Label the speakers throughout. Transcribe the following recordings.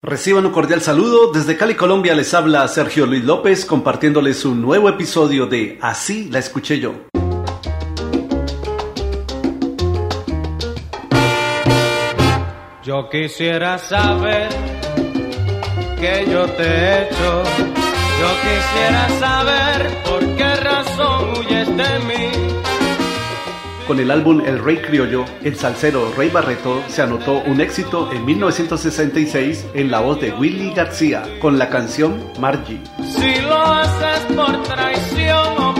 Speaker 1: Reciban un cordial saludo. Desde Cali, Colombia les habla Sergio Luis López compartiéndoles un nuevo episodio de Así la escuché yo.
Speaker 2: Yo quisiera saber que yo te he hecho. Yo quisiera saber por qué razón huyes de mí.
Speaker 1: Con el álbum El Rey Criollo, el salsero Rey Barreto se anotó un éxito en 1966 en la voz de Willy García con la canción Margie.
Speaker 2: Si lo haces por traición o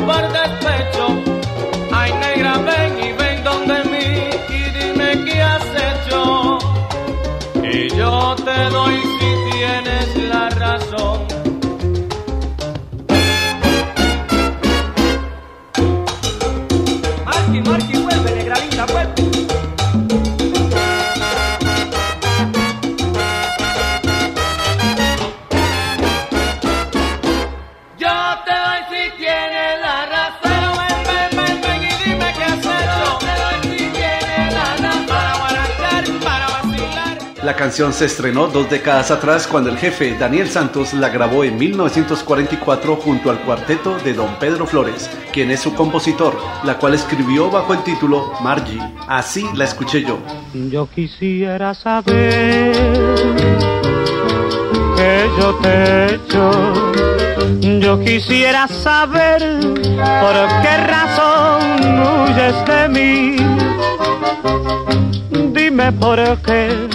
Speaker 2: La
Speaker 1: canción se estrenó dos décadas atrás cuando el jefe Daniel Santos la grabó en 1944 junto al cuarteto de Don Pedro Flores, quien es su compositor, la cual escribió bajo el título Margie. Así la escuché yo.
Speaker 2: Yo quisiera saber que yo te he hecho. Yo quisiera saber por qué razón huyes de mí. Dime por qué,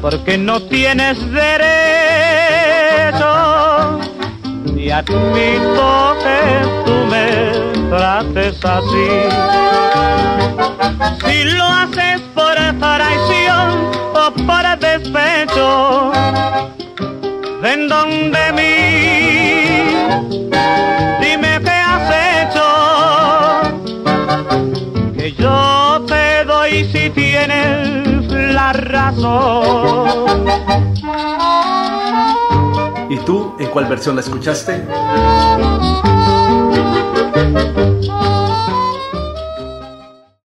Speaker 2: porque no tienes derecho. Y admito que tú me trates así. Si lo haces por traición o por despecho, ven donde mí,
Speaker 1: ¿Y tú en cuál versión la escuchaste?